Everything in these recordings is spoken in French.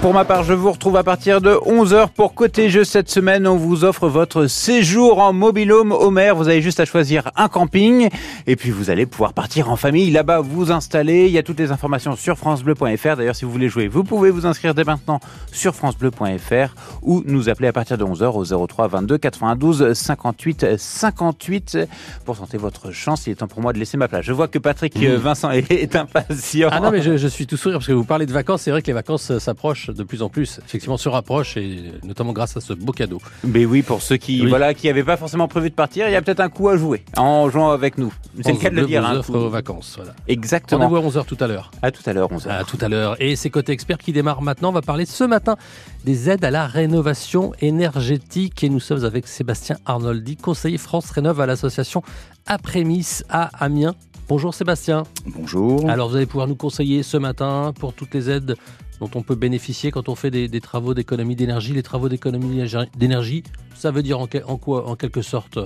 Pour ma part, je vous retrouve à partir de 11h pour Côté Jeu cette semaine. On vous offre votre séjour en mobilhome au mer. Vous avez juste à choisir un camping et puis vous allez pouvoir partir en famille là-bas, vous installer. Il y a toutes les informations sur francebleu.fr. D'ailleurs, si vous voulez jouer, vous pouvez vous inscrire dès maintenant sur francebleu.fr ou nous appeler à partir de 11h au 03 22 92 58 58 pour tenter votre chance. Il est temps pour moi de laisser ma place. Je vois que Patrick mmh. Vincent est, impatient. Ah non, mais je, je suis tout sourire parce que vous parlez de vacances. C'est vrai que les vacances s'approchent de plus en plus, effectivement, se rapproche et notamment grâce à ce beau cadeau. Mais oui, pour ceux qui voilà qui n'avaient pas forcément prévu de partir, il y a peut-être un coup à jouer en jouant avec nous. C'est le cas de le dire. Hein, aux vacances. Voilà. Exactement. Rendez-vous à 11h tout à l'heure. À tout à l'heure, 11h. À tout à l'heure. Et c'est Côté Expert qui démarre maintenant. On va parler ce matin des aides à la rénovation énergétique. Et nous sommes avec Sébastien Arnoldi, conseiller France Rénove à l'association Aprémis à Amiens. Bonjour Sébastien. Bonjour. Alors vous allez pouvoir nous conseiller ce matin pour toutes les aides dont on peut bénéficier quand on fait des, travaux d'économie d'énergie. Les travaux d'économie d'énergie, ça veut dire en, quoi, en quelque sorte?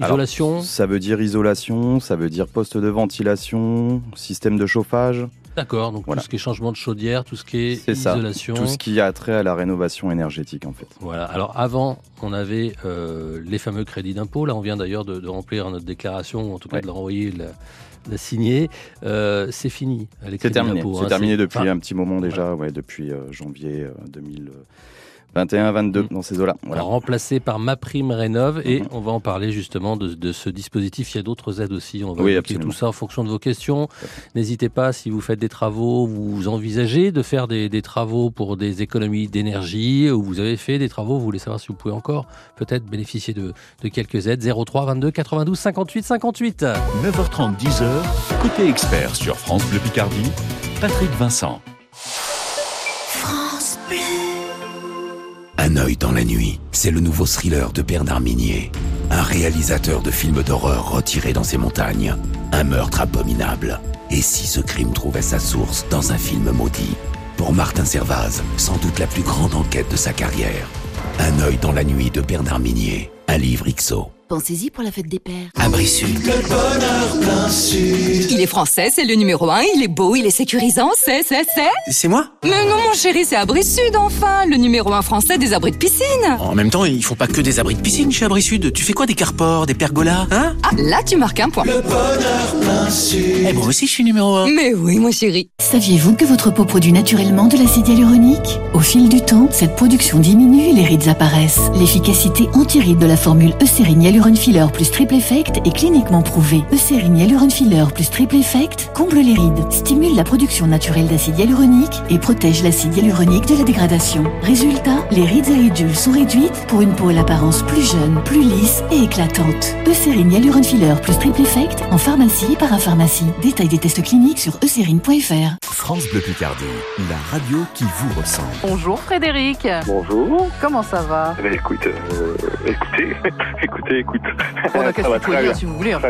Isolation? Ça veut dire isolation, ça veut dire poste de ventilation, système de chauffage. D'accord, donc tout ce qui est changement de chaudière, tout ce qui est, isolation. tout ce qui a trait à la rénovation énergétique en fait. Voilà, alors avant, on avait euh, les fameux crédits d'impôt. Là, on vient d'ailleurs de, remplir notre déclaration, ou en tout cas de la renvoyer de signer. Euh, c'est fini. C'est terminé. C'est hein, terminé depuis un petit moment déjà, ouais, depuis euh, janvier 2000. 21, 22 mm. dans ces eaux-là. Voilà. Remplacé par Ma Prime Rénove et mm-hmm. on va en parler justement de, de ce dispositif. Il y a d'autres aides aussi. On va oui, tout ça en fonction de vos questions. N'hésitez pas si vous faites des travaux, vous envisagez de faire des, des travaux pour des économies d'énergie ou vous avez fait des travaux, vous voulez savoir si vous pouvez encore peut-être bénéficier de, de quelques aides. 03 22 92 58 58. 9h30 10h. Côté expert sur France Bleu Picardie. Patrick Vincent. Un œil dans la nuit, c'est le nouveau thriller de Bernard Minier. Un réalisateur de films d'horreur retiré dans ces montagnes. Un meurtre abominable. Et si ce crime trouvait sa source dans un film maudit? Pour Martin Servaz, sans doute la plus grande enquête de sa carrière. Un œil dans la nuit de Bernard Minier. Un livre XO. Pensez-y pour la fête des pères. Abri Sud. Le bonheur plein sud. Il est français, c'est le numéro un, il est beau, il est sécurisant, c'est, c'est, c'est. C'est moi? Mais non, mon chéri, c'est Abri Sud, enfin, le numéro un français des abris de piscine. En même temps, ils font pas que des abris de piscine chez Abri Sud. Tu fais quoi des carports, des pergolas, hein? Ah, là, tu marques un point. Le bonheur plein sud. Eh, moi aussi, je suis numéro un. Mais oui, mon chéri. Saviez-vous que votre peau produit naturellement de l'acide hyaluronique? Au fil du temps, cette production diminue et les rides apparaissent. L'efficacité anti-rides de la formule Eucérine Hyaluron Filler plus Triple Effect est cliniquement prouvé. Eucérine Hyaluron Filler plus Triple Effect comble les rides, stimule la production naturelle d'acide hyaluronique et protège l'acide hyaluronique de la dégradation. Résultat, les rides et ridules sont réduites pour une peau à l'apparence plus jeune, plus lisse et éclatante. Eucérine Hyaluron Filler plus Triple Effect en pharmacie et parapharmacie. Détail des tests cliniques sur eucérine.fr. France Bleu Picardie, la radio qui vous ressemble. Bonjour Frédéric. Bonjour. Comment ça va? Eh ben, Écoute, euh, écoutez, écoutez, écoute. On a qu'à se si vous voulez. Hein,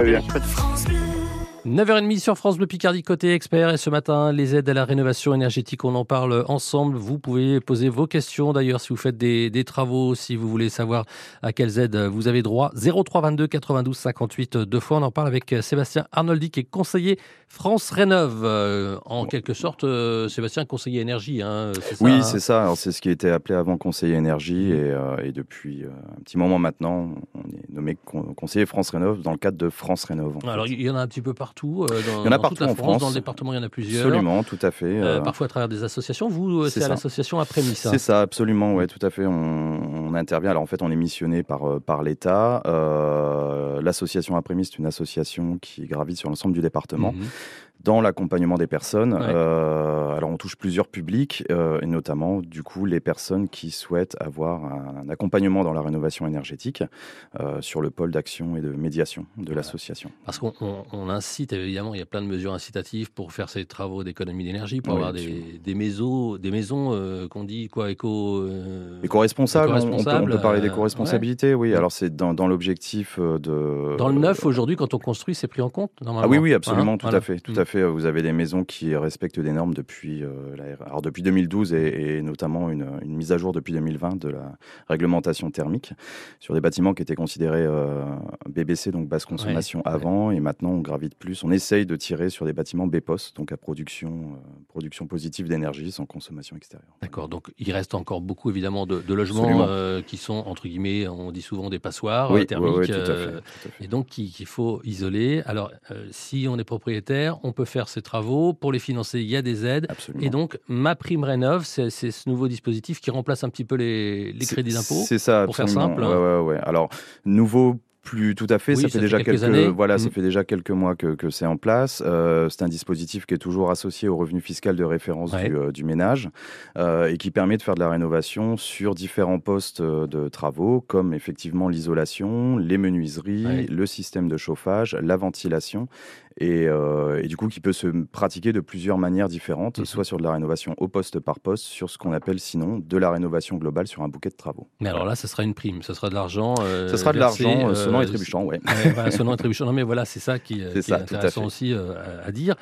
9h30 sur France Bleu Picardie côté expert et ce matin les aides à la rénovation énergétique on en parle ensemble. Vous pouvez poser vos questions d'ailleurs si vous faites des, des, travaux si vous voulez savoir à quelles aides vous avez droit. 03 22 92 58 deux fois. On en parle avec Sébastien Arnoldi qui est conseiller France Rénove euh, en quelque sorte euh, Sébastien conseiller énergie hein, oui hein c'est ça. C'est ce qui était appelé avant conseiller énergie et, euh, et depuis un petit moment maintenant on est nommé conseiller France Rénove dans le cadre de France Rénove alors il y en a un petit peu partout partout. Euh, dans, il y en a partout en France. Dans le département, il y en a plusieurs. Absolument, tout à fait. Euh, euh, parfois à travers des associations. Vous, c'est à l'association Aprémis. C'est ça, absolument, ouais, tout à fait. On, intervient. Alors en fait, on est missionné par, par l'État. l'association Aprémis, c'est une association qui gravite sur l'ensemble du département. Mhm dans l'accompagnement des personnes. Euh, alors on touche plusieurs publics, euh, et notamment du coup les personnes qui souhaitent avoir un, accompagnement dans la rénovation énergétique euh, sur le pôle d'action et de médiation de l'association. Parce qu'on on, incite évidemment, il y a plein de mesures incitatives pour faire ces travaux d'économie d'énergie, pour avoir des, des, maisons, des maisons qu'on dit quoi éco éco-responsables. on, responsable. On peut, parler d'éco-responsabilité, oui. Alors c'est dans, dans l'objectif de. Dans le neuf aujourd'hui, quand on construit, c'est pris en compte normalement. Ah oui, oui, absolument, hein, tout à fait, tout à mm. Fait. Vous avez des maisons qui respectent des normes depuis, alors depuis 2012 et, et notamment une, une, mise à jour depuis 2020 de la réglementation thermique sur des bâtiments qui étaient considérés BBC, donc basse consommation avant, et maintenant on gravite plus. On essaye de tirer sur des bâtiments BPOS, donc à production, production positive d'énergie sans consommation extérieure. D'accord, donc il reste encore beaucoup évidemment de, logements euh, qui sont entre guillemets, on dit souvent des passoires oui, thermiques, euh, et donc qu'il faut isoler. Alors euh, si on est propriétaire, on peut faire ces travaux. Pour les financer, il y a des aides. Absolument. Et donc ma prime rénov, c'est ce nouveau dispositif qui remplace un petit peu les, les crédits d'impôt. C'est ça, pour faire simple. Ouais, ouais, ouais. Alors nouveau plus tout à fait. ça, fait, déjà quelques, années. voilà, ça Mm. fait déjà quelques mois que, que c'est en place. Euh, c'est un dispositif qui est toujours associé au revenu fiscal de référence Ouais. du, euh, du ménage euh, et qui permet de faire de la rénovation sur différents postes de travaux, comme effectivement l'isolation, les menuiseries, Ouais. le système de chauffage, la ventilation. Et, euh, et du coup, qui peut se pratiquer de plusieurs manières différentes, Mhm. soit sur de la rénovation au poste par poste, sur ce qu'on appelle sinon de la rénovation globale sur un bouquet de travaux. Mais alors là, ce sera une prime, ce sera de l'argent. euh, Ce sera de l'argent euh, euh, sonnant et trébuchant. Ouais, voilà, sonnant et trébuchant. Non, mais voilà, c'est ça qui, euh, C'est qui ça, est intéressant aussi à, dire.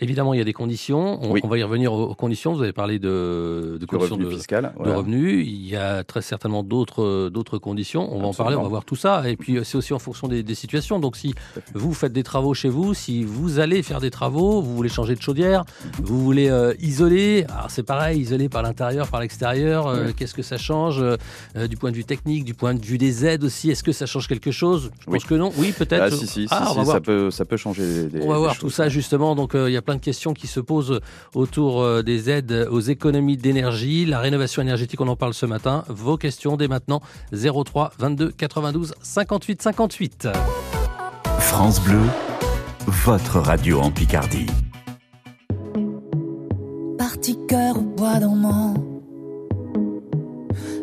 Évidemment, il y a des conditions. On, Oui. on va y revenir aux, aux conditions. Vous avez parlé de, conditions revenu de, fiscal. de voilà. revenus. Il y a très certainement d'autres d'autres conditions. On va en parler, on va voir tout ça. Et puis, c'est aussi en fonction des, des situations. Donc, si vous faites des travaux chez vous, si vous allez faire des travaux, vous voulez changer de chaudière, vous voulez euh, isoler. Alors, c'est pareil, isoler par l'intérieur, par l'extérieur. euh, Oui. Qu'est-ce que ça change euh, du point de vue technique, du point de vue des aides aussi Est-ce que ça change quelque chose? Je Oui. pense que non. Oui, peut-être. Ah, si, si, Ah, si, on va si, voir ça, peut, ça peut changer des, on va des voir choses. tout ça justement. Donc euh, il y a plein de questions qui se posent autour euh, des aides aux économies d'énergie, la rénovation énergétique. On en parle ce matin. Vos questions dès maintenant 03 22 92 58 58. France Bleu, votre radio en Picardie. Parti cœur au bois dormant,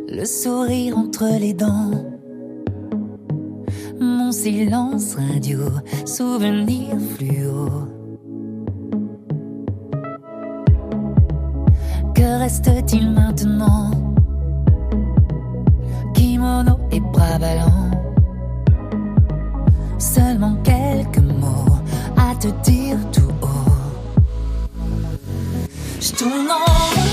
le sourire entre les dents, mon silence radio, souvenir fluo. Que reste-t-il maintenant? Kimono et bras ballants, seulement quelques te dire tout haut. Je tourne en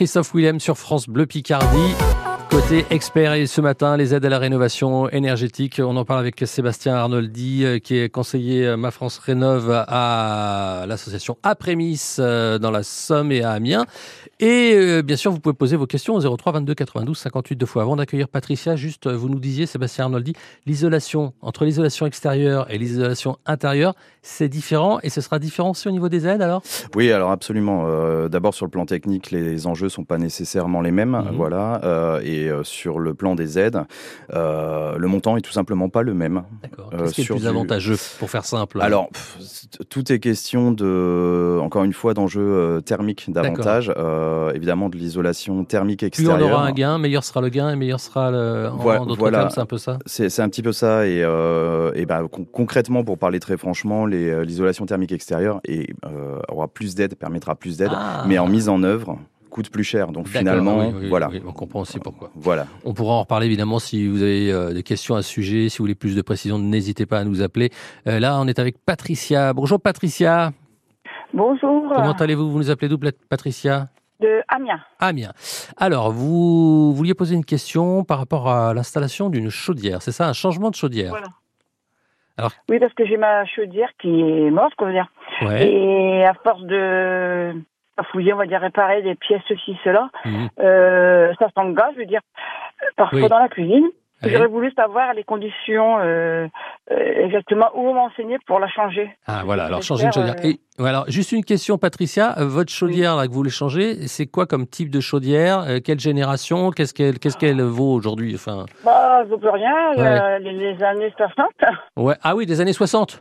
Christophe Willem sur France Bleu Picardie. Côté expert et ce matin, les aides à la rénovation énergétique. On en parle avec Sébastien Arnoldi, euh, qui est conseiller euh, Ma France Rénove à l'association Aprémis euh, dans la Somme et à Amiens. Et bien sûr, vous pouvez poser vos questions au 03 22 92 58 deux fois. Avant d'accueillir Patricia, juste, vous nous disiez, Sébastien Arnoldi, l'isolation, entre l'isolation extérieure et l'isolation intérieure, c'est différent et ce sera différent aussi au niveau des aides alors? Oui, alors absolument. D'abord, sur le plan technique, les enjeux sont pas nécessairement les mêmes. Mhm. Voilà. et euh, sur le plan des aides, euh, le montant est tout simplement pas le même. D'accord. Qu'est-ce qui est plus avantageux pour faire simple? Alors, tout est question de, encore une fois, d'enjeux euh, thermiques davantage. évidemment, de l'isolation thermique extérieure. Plus on aura un gain, meilleur sera le gain et meilleur sera le. En d'autres voilà. termes, c'est un peu ça? C'est un petit peu ça. Et, et ben, concrètement, pour parler très franchement, l'isolation thermique extérieure et, aura plus d'aide, permettra plus d'aide, ah. mais en mise en œuvre coûte plus cher. Donc finalement, voilà. on comprend aussi pourquoi. Voilà. On pourra en reparler évidemment si vous avez euh, des questions à ce sujet, si vous voulez plus de précisions, n'hésitez pas à nous appeler. Euh, là, on est avec Patricia. Bonjour Patricia. Bonjour. Comment allez-vous? Vous nous appelez d'où Patricia? De Amiens. Amiens. Alors, vous vouliez poser une question par rapport à l'installation d'une chaudière, c'est ça, un changement de chaudière? Voilà. Alors... Oui, parce que j'ai ma chaudière qui est morte, quoi dire. Et à force de fouiller, on va dire réparer des pièces ceci, cela. Mhm. Euh, ça s'engage, je veux dire, parfois dans la cuisine. J'aurais voulu savoir les conditions euh, euh, exactement où m'enseigner pour la changer. Ah voilà, alors changer une chaudière. Et, alors, juste une question, Patricia. Votre chaudière là, que vous voulez changer, c'est quoi comme type de chaudière Quelle génération Qu'est-ce qu'elle qu'est-ce qu'elle vaut aujourd'hui enfin... Bah, je peux rien. Les, les, années 60. Ouais. Ah oui, des années 60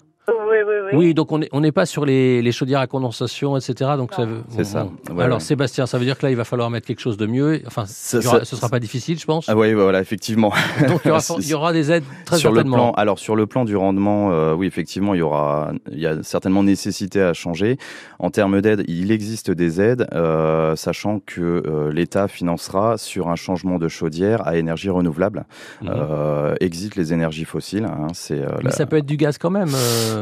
oui, oui, oui. Oui, donc on n'est on pas sur les, les, chaudières à condensation, etc. Donc c'est ça. Alors Sébastien, ça veut dire que là, il va falloir mettre quelque chose de mieux. Enfin, ce ne sera pas difficile, je pense. Ah oui, voilà, effectivement. Donc il y aura, des aides très sur certainement. Le plan, alors sur le plan du rendement, euh, oui, effectivement, il y aura, il y a certainement nécessité à changer. En termes d'aide, il existe des aides, euh, sachant que euh, l'État financera sur un changement de chaudière à énergie renouvelable. Mhm. exit les énergies fossiles. Hein, c'est. Mais ça peut être du gaz quand même.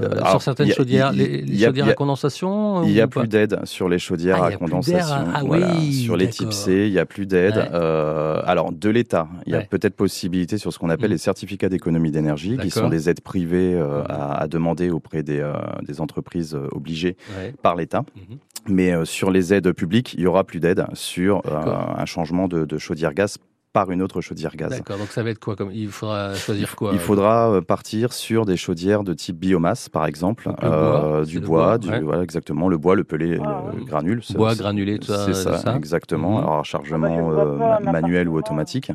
Euh, sur certaines chaudières, les, chaudières à condensation Il n'y a plus d'aide sur les chaudières ah, à condensation. Ah, oui, sur les types C, il n'y a plus d'aide. Euh, alors, de l'État, il y a peut-être possibilité sur ce qu'on appelle mm. les certificats d'économie d'énergie, qui sont des aides privées euh, à, demander auprès des, des entreprises obligées par l'État. Mm-hmm. Mais sur les aides publiques, il y aura plus d'aide sur un changement de, de chaudière gaz par une autre chaudière gaz. D'accord, donc ça va être quoi comme... Il faudra choisir quoi Il faudra euh, partir sur des chaudières de type biomasse, par exemple, euh, du bois, du, voilà, exactement, le bois, le pelé, ah, le granule. Bois granulé, tout ça. C'est ça, exactement. Mhm. Alors chargement ah bah, euh, manuel ou automatique.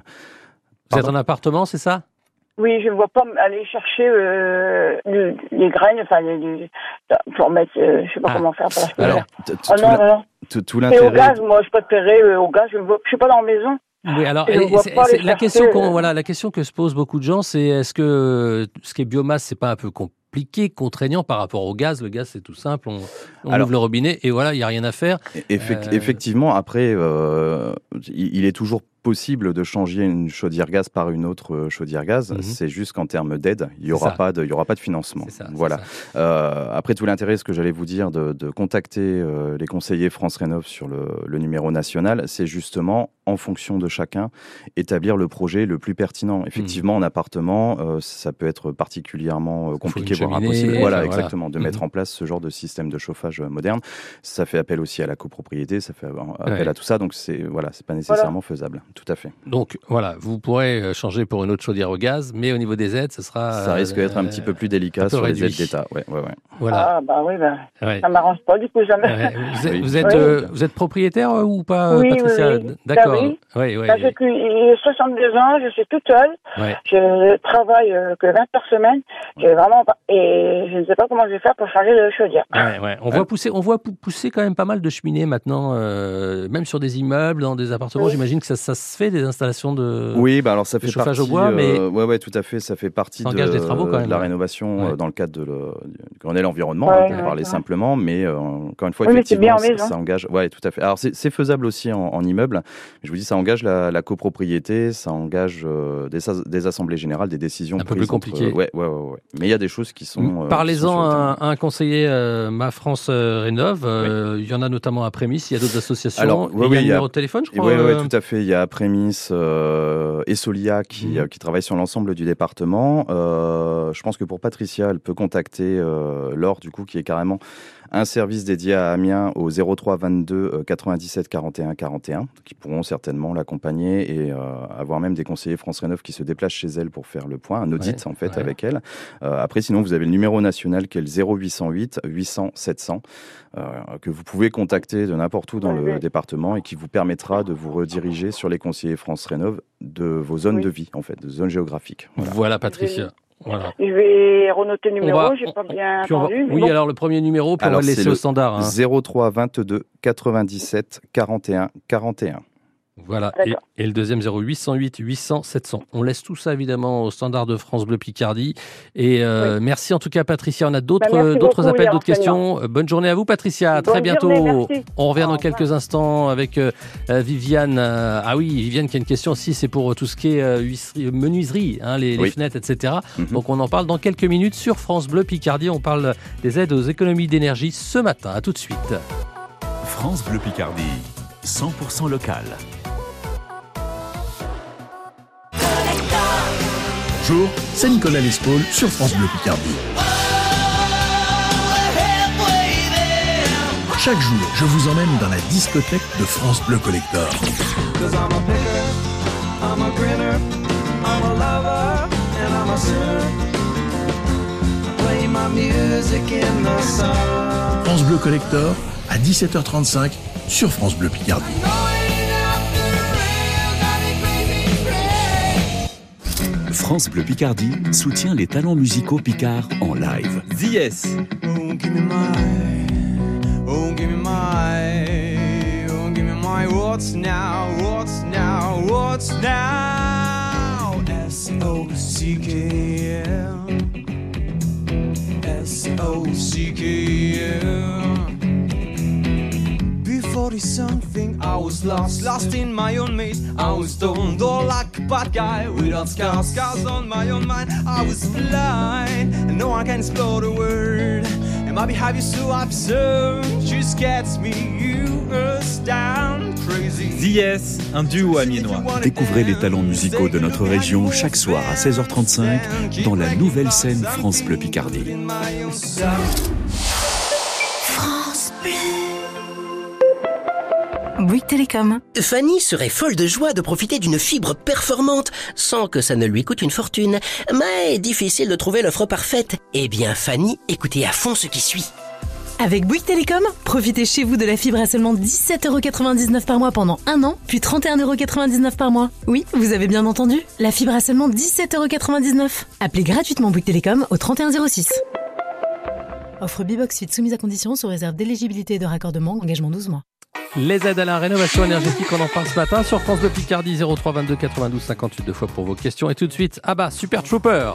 Vous êtes en appartement, c'est ça? Oui, je ne vois pas aller chercher les graines, enfin, les, pour mettre, je ne sais pas ah. comment faire pour la Alors, oh, non, non, non. Tout l'intérêt. au gaz, moi, je préférais au gaz, je ne suis pas dans la maison. Oui, alors la question voilà la question que se posent beaucoup de gens, c'est est-ce que ce qui est biomasse, c'est pas un peu compliqué, contraignant par rapport au gaz? Le gaz, c'est tout simple, on, ouvre le robinet et voilà, il y a rien à faire. Euh, effectivement, après, euh, il est toujours possible de changer une chaudière gaz par une autre euh, chaudière gaz. Mhm. C'est juste qu'en termes d'aide, il n'y aura, pas de, il y aura pas de financement. voilà. Euh, après, tout l'intérêt, ce que j'allais vous dire, de, contacter euh, les conseillers France Rénov sur le, numéro national, c'est justement, en fonction de chacun, établir le projet le plus pertinent. Effectivement, en appartement, ça peut être particulièrement compliqué, voire impossible. Voilà, exactement, de mettre mhm. en place ce genre de système de chauffage moderne. Ça fait appel aussi à la copropriété, ça fait appel à tout ça, donc c'est voilà, c'est pas nécessairement faisable. Tout à fait. Donc voilà, vous pourrez euh, changer pour une autre chaudière au gaz, mais au niveau des aides, ce sera. Ça risque d'être un petit peu plus délicat sur les aides d'État. Ouais, ouais, ouais. Voilà. Ah bah oui, bah, ça m'arrange pas du coup jamais. Vous, êtes, euh, vous, êtes, propriétaire euh, ou pas, oui, Patricia? oui, D'accord. Oui, oui. oui. Bah, j'ai 62 ans, je suis toute seule. Je travaille que 20 heures semaine. vraiment et je ne sais pas comment je vais faire pour changer de chaudière. Ouais, ouais. On voit pousser, on voit pousser quand même pas mal de cheminées maintenant, même sur des immeubles, dans des appartements. J'imagine que ça, ça se fait des installations de oui bah alors ça fait chauffage partie, au bois mais euh, ouais ouais tout à fait ça fait partie de, des travaux, quand même, la rénovation euh, dans le cadre de le, du Grenelle environnement ouais, pour parler simplement mais euh, encore une fois effectivement ça, engage ouais tout à fait. Alors c'est faisable aussi en, immeuble je vous dis ça engage la, copropriété ça engage des, des, assemblées générales des décisions un peu plus compliquées ouais, ouais, ouais, mais il y a des choses qui sont parlez-en à, un conseiller Ma France Rénove il y en a notamment à Prémisse il y a d'autres associations. Alors, il y a un numéro de téléphone je crois oui tout à fait il y a Aprémis et Solia qui, mmh. qui travaillent sur l'ensemble du département. je pense que pour Patricia, elle peut contacter Laure, du coup, qui est carrément un service dédié à Amiens au 03 22 97 41 41, qui pourront certainement l'accompagner et euh, avoir même des conseillers France Rénov qui se déplacent chez elle pour faire le point, un audit en fait avec elle. Euh, après, sinon, vous avez le numéro national qui est le 0808 800 700 que vous pouvez contacter de n'importe où dans le département et qui vous permettra de vous rediriger sur les conseillers France Rénov de vos zones de vie, en fait, de zones géographiques. voilà Patricia. Je vais renoter le numéro, j'ai pas bien entendu. Oui, alors le premier numéro, pour le laisser au standard. Hein. 03 22 97 41 41. Voilà, et, le deuxième 0808 800 700. On laisse tout ça évidemment au standard de France Bleu Picardie. Et euh, merci en tout cas Patricia. On a d'autres bah, d'autres appels, d'autres questions. Bonne journée à vous Patricia. À très bientôt. On revient dans quelques instants avec euh, euh, Viviane. ah oui, Viviane qui a une question aussi. C'est pour tout ce qui est menuiserie, hein, les, fenêtres, etc. Mhm. Donc on en parle dans quelques minutes sur France Bleu Picardie. On parle des aides aux économies d'énergie ce matin. À tout de suite. France Bleu Picardie, 100% local. Bonjour, c'est Nicolas Lespaul sur France Bleu Picardie. Chaque jour, je vous emmène dans la discothèque de France Bleu Collector. France Bleu Collector à 17h35 sur France Bleu Picardie. France Bleu Picardie soutient les talents musicaux Picard en live. The Yes. Oh, give me my, oh, give me my, oh, give me my, what's now, what's now, 40 something, I was lost, lost in my own maze. I was stoned, all like a bad guy without scars, scars on my own mind. I was blind, and no one can explore the world. And my behavior so absurd just gets me, you astound crazy. Yes, un duo amiénois. Découvrez les talents musicaux de notre région chaque soir à 16h35 dans la nouvelle scène France Bleu Picardie. Bouygues Télécom. Fanny serait folle de joie de profiter d'une fibre performante sans que ça ne lui coûte une fortune. Mais difficile de trouver l'offre parfaite. Eh bien Fanny, écoutez à fond ce qui suit. Avec Bouygues Télécom, profitez chez vous de la fibre à seulement 17,99€ par mois pendant un an, puis 31,99€ par mois. Oui, vous avez bien entendu, la fibre à seulement 17,99€. Appelez gratuitement Bouygues Télécom au 3106. Offre Bibox Suite soumise à condition sous réserve d'éligibilité et de raccordement, engagement 12 mois. Les aides à la rénovation énergétique, on en parle ce matin sur France de Picardie 03 22 92 58 deux fois pour vos questions. Et tout de suite, ah bah, Super Trooper.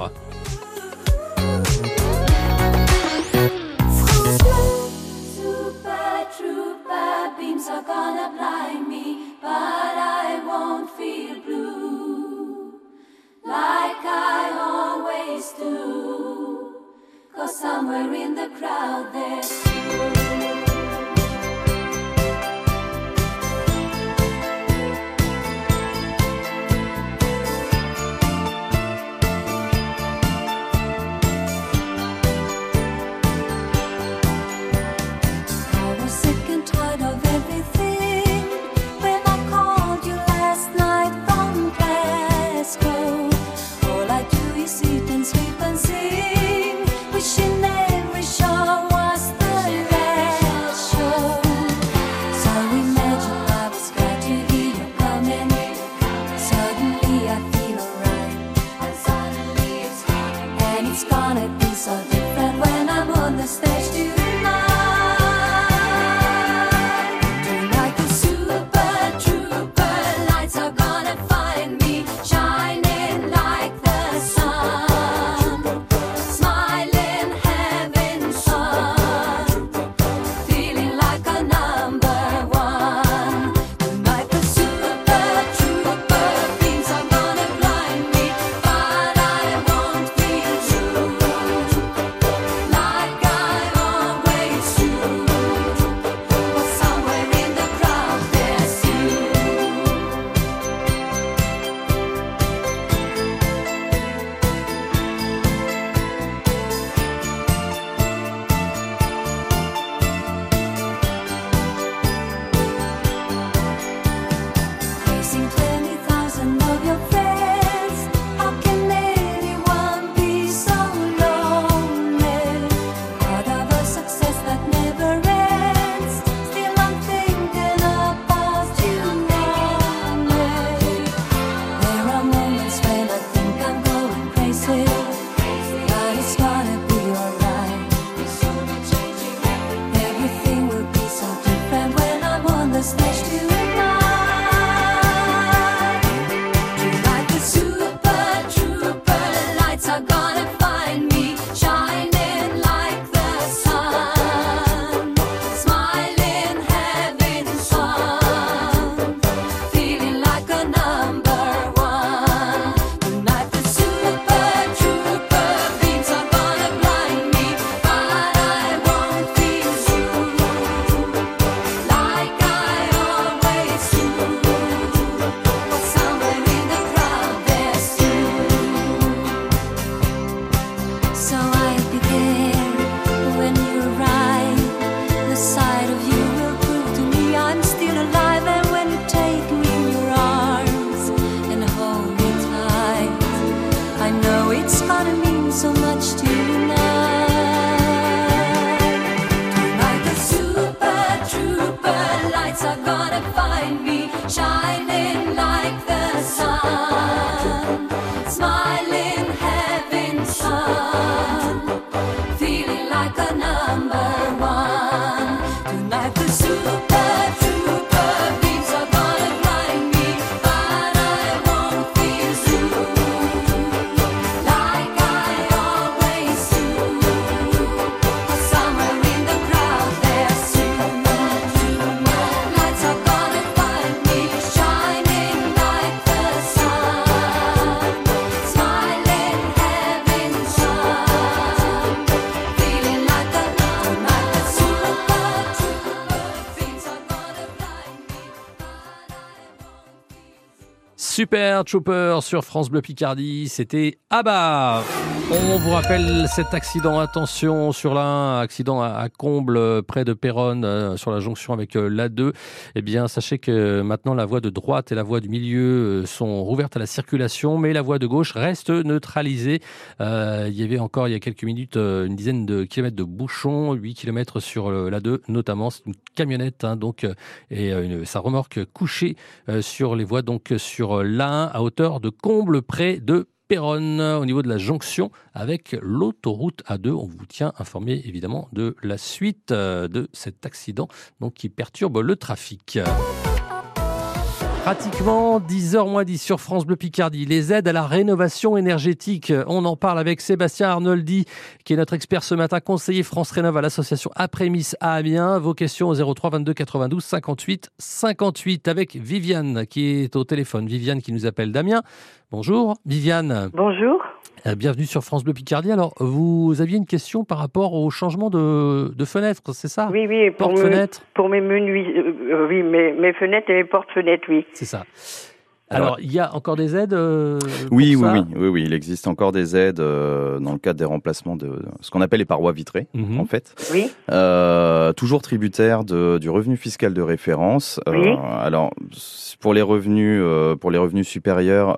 Cause somewhere in the crowd there's Super Trooper sur France Bleu Picardie, c'était Abba. On vous rappelle cet accident, attention sur l'un, accident à, Comble près de Péronne euh, sur la jonction avec euh, l'A2. Eh bien, sachez que maintenant la voie de droite et la voie du milieu euh, sont rouvertes à la circulation, mais la voie de gauche reste neutralisée. il y avait encore il y a quelques minutes une dizaine de kilomètres de bouchons, 8 kilomètres sur l'A2 notamment. C'est une camionnette hein, donc et sa remorque couchée sur les voies donc sur l'A1 à hauteur de Comble près de Péronne, au niveau de la jonction avec l'autoroute A2. On vous tient informé évidemment de la suite euh, de cet accident donc, qui perturbe le trafic. Pratiquement 10h moins 10 sur France Bleu Picardie. Les aides à la rénovation énergétique. On en parle avec Sébastien Arnoldi, qui est notre expert ce matin, conseiller France Rénov à l'association Après-Miss à Amiens. Vos questions au 03 22 92 58 58 avec Viviane qui est au téléphone. Viviane qui nous appelle d'Amiens. Bonjour Viviane. Bonjour. Euh, bienvenue sur France Bleu Picardie. Alors, vous aviez une question par rapport au changement de, de fenêtre, c'est ça? Oui, oui, pour, pour mes menus, euh, euh, oui, mes, mes fenêtres et mes portes-fenêtres, oui. C'est ça. Alors, il y a encore des aides euh, oui, oui, oui, oui, oui, il existe encore des aides euh, dans le cadre des remplacements de ce qu'on appelle les parois vitrées, mhm. en fait. Oui. Euh, toujours tributaire de, du revenu fiscal de référence. Euh, oui. alors, pour les revenus, euh, pour les revenus supérieurs,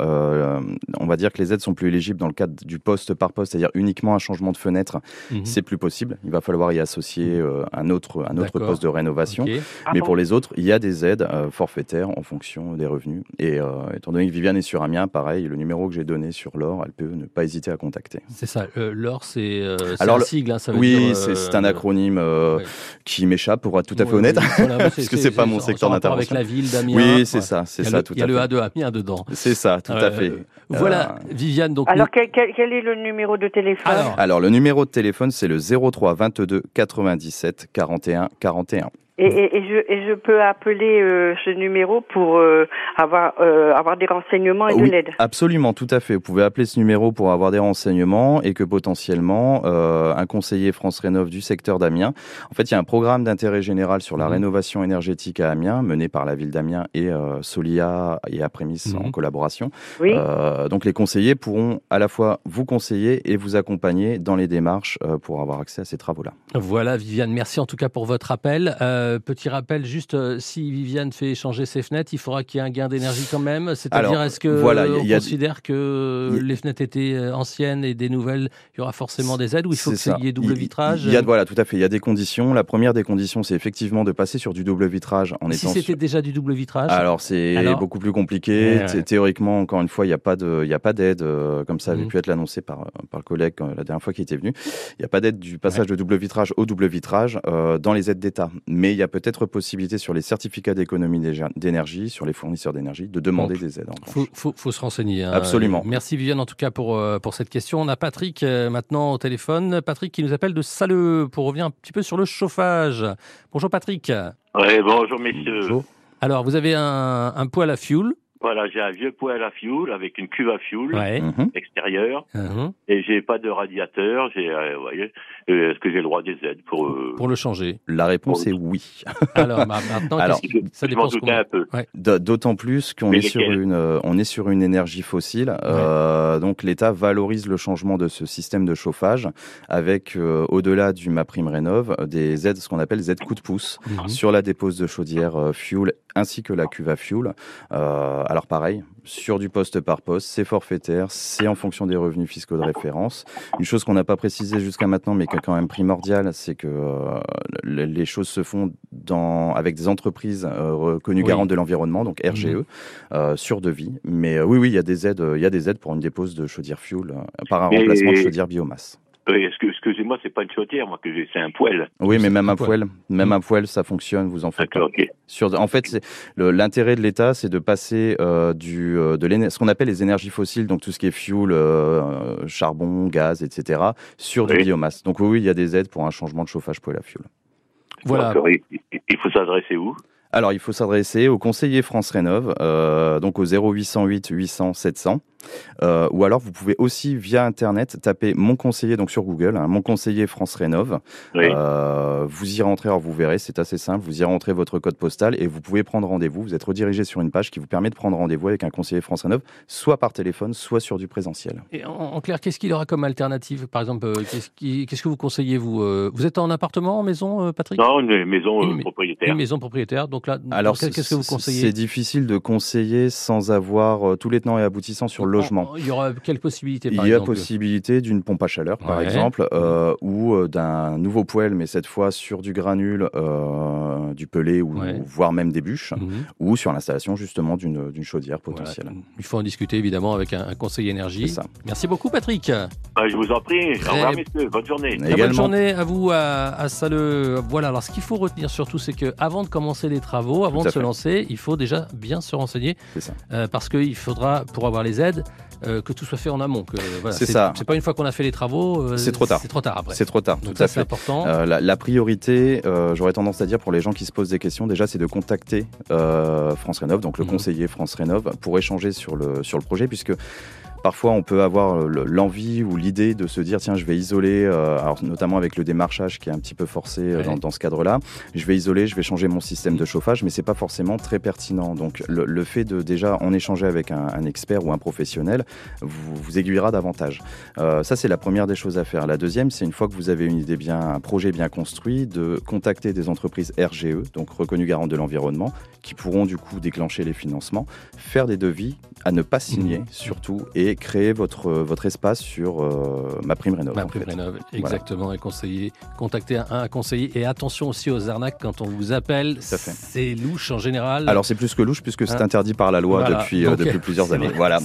on va dire que les aides sont plus éligibles dans le cadre du poste par poste, c'est-à-dire uniquement un changement de fenêtre, Mhm. c'est plus possible. Il va falloir y associer un autre, un autre poste de rénovation. Ah Mais bon pour les autres, il y a des aides forfaitaires en fonction des revenus. Et euh, étant donné que Viviane est sur Amiens, pareil, le numéro que j'ai donné sur l'or, elle peut ne pas hésiter à contacter. C'est ça. Euh, L'OR, c'est euh, un le- sigle. hein, ça veut oui, dire, c'est euh, c'est un acronyme euh, ouais. qui m'échappe, pour être tout à fait Ouais, honnête, oui, voilà, mais parce que c'est pas mon secteur en rapport Avec d'intervention. la ville d'Amiens. Oui, c'est Ouais. ça, c'est Il y a ça, le- tout Il y a à le fait. A2 Amiens dedans. C'est ça, tout Euh, à fait. Voilà, Euh, Viviane. Donc, Alors, nous- quel, quel- quel est le numéro de téléphone? Alors, Alors, le numéro de téléphone, c'est le 03 22 97 41 41. Et, et, et je, et je peux appeler euh, ce numéro pour euh, avoir, euh, avoir des renseignements et de Oui, l'aide. absolument, tout à fait. Vous pouvez appeler ce numéro pour avoir des renseignements et que potentiellement euh, un conseiller France Rénov du secteur d'Amiens. En fait, il y a un programme d'intérêt général sur la Mhm. rénovation énergétique à Amiens, mené par la ville d'Amiens et euh, Solia et Aprémis Mhm. en collaboration. Oui. Euh, donc, les conseillers pourront à la fois vous conseiller et vous accompagner dans les démarches euh, pour avoir accès à ces travaux-là. Voilà, Viviane, merci en tout cas pour votre appel. Euh, petit rappel, juste euh, si Viviane fait changer ses fenêtres, il faudra qu'il y ait un gain d'énergie quand même. C'est-à-dire, est-ce que voilà, il y a- on il y a- considère que il y a- les fenêtres étaient euh, anciennes et des nouvelles, il y aura forcément des aides ou il faut qu'il y ait double vitrage Il y a, voilà, tout à fait. Il y a des conditions. La première des conditions, c'est effectivement de passer sur du double vitrage en Si étant c'était sur- déjà du double vitrage Alors c'est Alors beaucoup plus compliqué. Ouais, ouais. Thé- Théoriquement, encore une fois, il n'y a pas de, il y a pas d'aide euh, comme ça avait Mhm. pu être l'annoncé par par le collègue euh, la dernière fois qui était venu. Il n'y a pas d'aide du passage de double vitrage au double vitrage euh, dans les aides d'État. Mais y a peut-être possibilité sur les certificats d'économie d'énergie, sur les fournisseurs d'énergie, de demander Bon, des aides. revanche. faut, faut, faut se renseigner. hein. Absolument. Merci Viviane en tout cas pour, euh, pour cette question. On a Patrick euh, maintenant au téléphone. Patrick qui nous appelle de Saleux pour revenir un petit peu sur le chauffage. Bonjour Patrick. Ouais, bonjour messieurs. Bonjour. Alors vous avez un, un poêle à fioul. Voilà, j'ai un vieux poêle à fioul avec une cuve à fioul Ouais. Mhm. extérieure Mhm. et j'ai pas de radiateur. J'ai, euh, voyez, euh, est-ce que j'ai le droit des aides pour euh, Pour le changer. La réponse est oui. Alors ma- maintenant, Alors, qui- ça je m'en dépense doutais combien un peu. Ouais. D'autant plus qu'on Mais est sur une, euh, on est sur une énergie fossile. Euh, donc l'État valorise le changement de ce système de chauffage avec, euh, au-delà du MaPrime Rénov, euh, des aides, ce qu'on appelle des aides coup de pouce Mhm. sur la dépose de chaudière euh, fuel ainsi que la cuve à fuel. Euh, alors pareil, sur du poste par poste, c'est forfaitaire, c'est en fonction des revenus fiscaux de référence. Une chose qu'on n'a pas précisé jusqu'à maintenant, mais qui est quand même primordiale, c'est que euh, le- les choses se font dans, avec des entreprises euh, reconnues Oui. garantes de l'environnement, donc RGE, Mhm. euh, sur devis. Mais euh, oui, oui, il y a des aides, il y a des aides pour une dépose de chaudière fuel euh, par un Et- remplacement de chaudière biomasse. Oui, que, excusez-moi, c'est pas une chaudière, moi que j'ai, c'est un poêle. Oui, mais même un poêle. poêle, même un poêle, ça fonctionne, vous en faites pas. D'accord, ok. Sur, en fait, l'intérêt de l'État, c'est de passer euh, du, euh, de ce qu'on appelle les énergies fossiles, donc tout ce qui est fuel, euh, charbon, gaz, etc., sur du Oui. biomasse. Donc oui, il y a des aides pour un changement de chauffage poêle à fuel. Voilà. Il, il faut s'adresser où? Alors, il faut s'adresser au conseiller France Rénov, euh, donc au 0808 800 700. Ou alors vous pouvez aussi via internet taper mon conseiller donc sur Google, hein, mon conseiller France Rénov. vous y rentrez, alors vous verrez, c'est assez simple. Vous y rentrez votre code postal et vous pouvez prendre rendez-vous. Vous êtes redirigé sur une page qui vous permet de prendre rendez-vous avec un conseiller France Rénov, soit par téléphone, soit sur du présentiel. Et en, clair, qu'est-ce qu'il aura comme alternative? Par exemple, qu'est-ce, que vous conseillez vous Vous êtes en appartement, en maison, Patrick? Non, une maison propriétaire. Une maison propriétaire. Donc là, alors qu'est-ce que vous conseillez? C'est difficile de conseiller sans avoir tous les tenants et aboutissants sur le logement. Il y aura quelle possibilité Il y a possibilité d'une pompe à chaleur, par exemple, euh, ou euh, d'un nouveau poêle, mais cette fois sur du granule, euh, du pelé, ou, voire même des bûches, mhm. ou sur l'installation justement d'une chaudière potentielle. Il faut en discuter évidemment avec un, conseiller énergie. Merci beaucoup, Patrick. Ah, je vous en prie. Au revoir, messieurs. Bonne journée. Bonne journée à vous à, à Saleux. Voilà. Alors, ce qu'il faut retenir surtout, c'est que avant de commencer les travaux, avant de se lancer, il faut déjà bien se renseigner, parce qu'il faudra, pour avoir les aides, euh, que tout soit fait en amont. Voilà, c'est ça. C'est pas une fois qu'on a fait les travaux. Euh, c'est trop tard. C'est trop tard après. C'est trop tard. tout à fait. important. Euh, la, priorité, j'aurais tendance à dire pour les gens qui se posent des questions, déjà, c'est de contacter France Rénov, donc le mhm. conseiller France Rénov, pour échanger sur le sur le projet, puisque Parfois, on peut avoir l'envie ou l'idée de se dire tiens, je vais isoler, euh, alors notamment avec le démarchage qui est un petit peu forcé euh, dans, ce cadre-là. Je vais isoler, je vais changer mon système de chauffage, mais c'est pas forcément très pertinent. Donc, le, fait de déjà en échanger avec un, expert ou un professionnel vous, vous aiguillera davantage. Euh, ça, c'est la première des choses à faire. La deuxième, c'est une fois que vous avez une idée bien, un projet bien construit, de contacter des entreprises RGE, donc reconnues garantes de l'environnement, qui pourront du coup déclencher les financements, faire des devis à ne pas signer mmh. surtout et créer votre, votre espace sur euh, ma prime rénov. Ma prime rénov, exactement, et conseiller, contacter un, conseiller. Et attention aussi aux arnaques quand on vous appelle, c'est louche en général. Alors c'est plus que louche puisque c'est hein interdit par la loi depuis, euh, depuis plusieurs années. Voilà.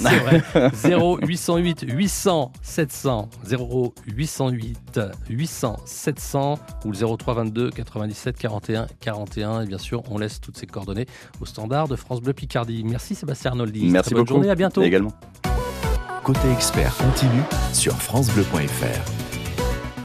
0 808 800 700 0 808 800 700 ou le 0322 97 41 41 et bien sûr on laisse toutes ces coordonnées au standard de France Bleu Picardie. Merci Sébastien Arnoldi. Merci Très bonne beaucoup. journée, à bientôt. également. Côté expert continue sur FranceBleu.fr.